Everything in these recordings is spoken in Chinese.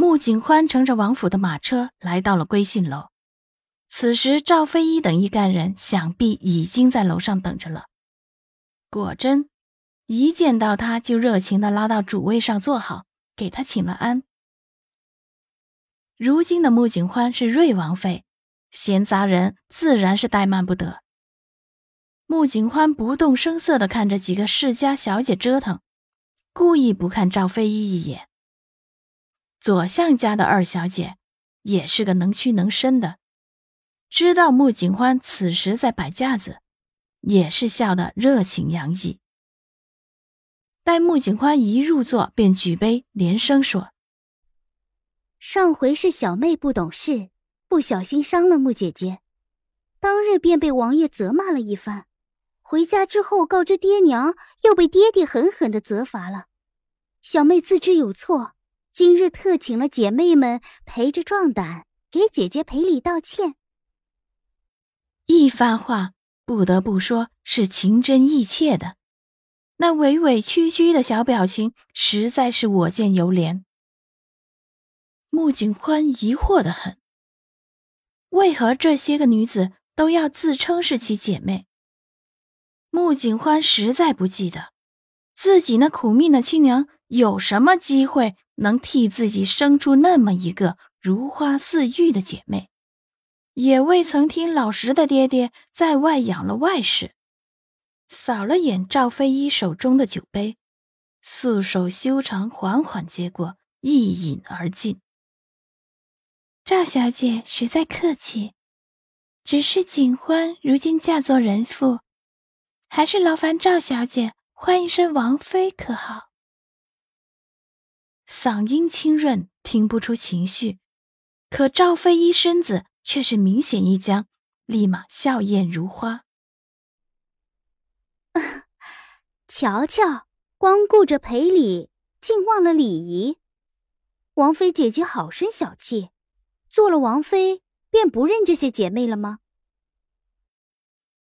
穆景欢乘着王府的马车来到了归信楼。此时，赵飞一等一干人想必已经在楼上等着了。果真，一见到他就热情的拉到主位上坐好，给他请了安。如今的穆景欢是瑞王妃，闲杂人自然是怠慢不得。穆景欢不动声色的看着几个世家小姐折腾，故意不看赵飞一一眼。左相家的二小姐也是个能屈能伸的，知道穆景欢此时在摆架子，也是笑得热情洋溢。待穆景欢一入座，便举杯连声说：“上回是小妹不懂事，不小心伤了穆姐姐，当日便被王爷责骂了一番。回家之后告知爹娘，又被爹爹狠狠的责罚了。小妹自知有错。”今日特请了姐妹们陪着壮胆，给姐姐赔礼道歉。一番话不得不说是情真意切的，那委委屈屈的小表情实在是我见犹怜。穆景欢疑惑的很，为何这些个女子都要自称是其姐妹？穆景欢实在不记得自己那苦命的亲娘有什么机会。能替自己生出那么一个如花似玉的姐妹，也未曾听老实的爹爹在外养了外室。扫了眼赵飞一手中的酒杯，素手修长，缓缓接过，一饮而尽。赵小姐实在客气，只是景欢如今嫁作人妇，还是劳烦赵小姐唤一声王妃可好？嗓音清润，听不出情绪，可赵飞一身子却是明显一僵，立马笑靥如花。瞧瞧，光顾着赔礼，竟忘了礼仪。王妃姐姐好生小气，做了王妃便不认这些姐妹了吗？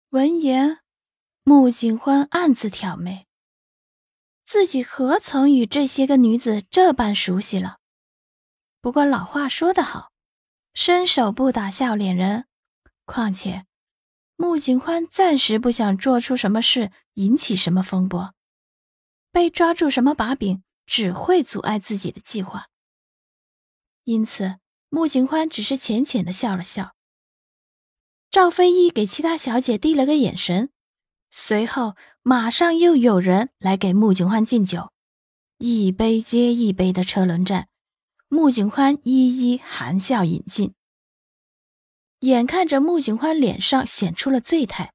闻言，穆景欢暗自挑眉。自己何曾与这些个女子这般熟悉了？不过老话说得好，伸手不打笑脸人。况且，穆景欢暂时不想做出什么事，引起什么风波，被抓住什么把柄，只会阻碍自己的计划。因此，穆景欢只是浅浅的笑了笑。赵飞一给其他小姐递了个眼神，随后。马上又有人来给穆景欢敬酒，一杯接一杯的车轮战，穆景欢一一含笑饮尽。眼看着穆景欢脸上显出了醉态，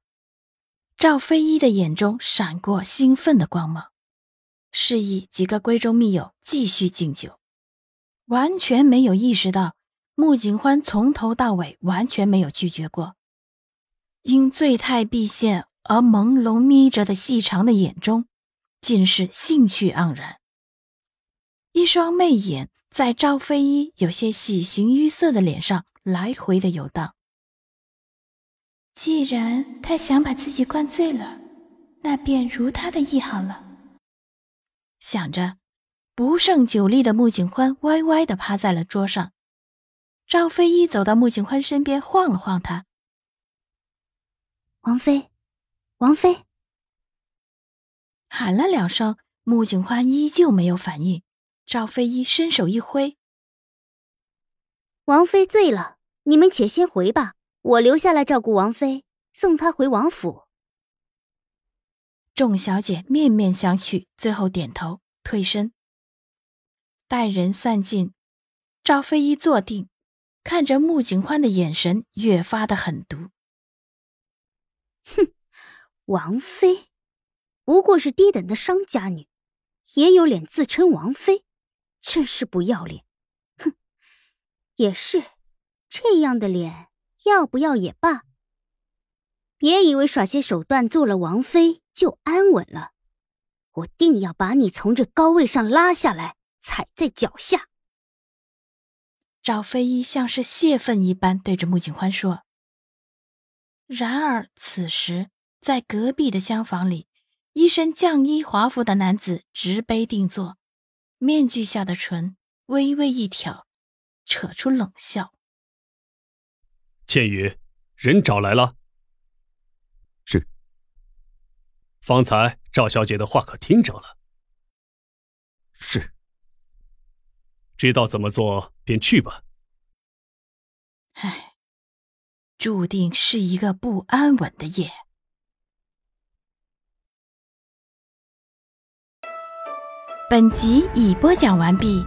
赵飞一的眼中闪过兴奋的光芒，示意几个闺中密友继续敬酒，完全没有意识到穆景欢从头到尾完全没有拒绝过，因醉态毕现。而朦胧眯着的细长的眼中，尽是兴趣盎然。一双媚眼在赵飞一有些喜形于色的脸上来回的游荡。既然他想把自己灌醉了，那便如他的意好了。想着，不胜酒力的穆景欢歪歪的趴在了桌上。赵飞一走到穆景欢身边，晃了晃他：“王妃。”王妃喊了两声，穆景欢依旧没有反应。赵飞一伸手一挥：“王妃醉了，你们且先回吧，我留下来照顾王妃，送她回王府。”众小姐面面相觑，最后点头退身。待人散尽，赵飞一坐定，看着穆景欢的眼神越发的狠毒。哼。王妃，不过是低等的商家女，也有脸自称王妃，真是不要脸！哼，也是，这样的脸要不要也罢。别以为耍些手段做了王妃就安稳了，我定要把你从这高位上拉下来，踩在脚下。赵飞一像是泄愤一般对着穆景欢说。然而此时，在隔壁的厢房里，一身绛衣华服的男子直杯定坐，面具下的唇微微一挑，扯出冷笑：“倩宇，人找来了。”是方才赵小姐的话可听着了？是。知道怎么做便去吧。唉，注定是一个不安稳的夜。本集已播讲完毕。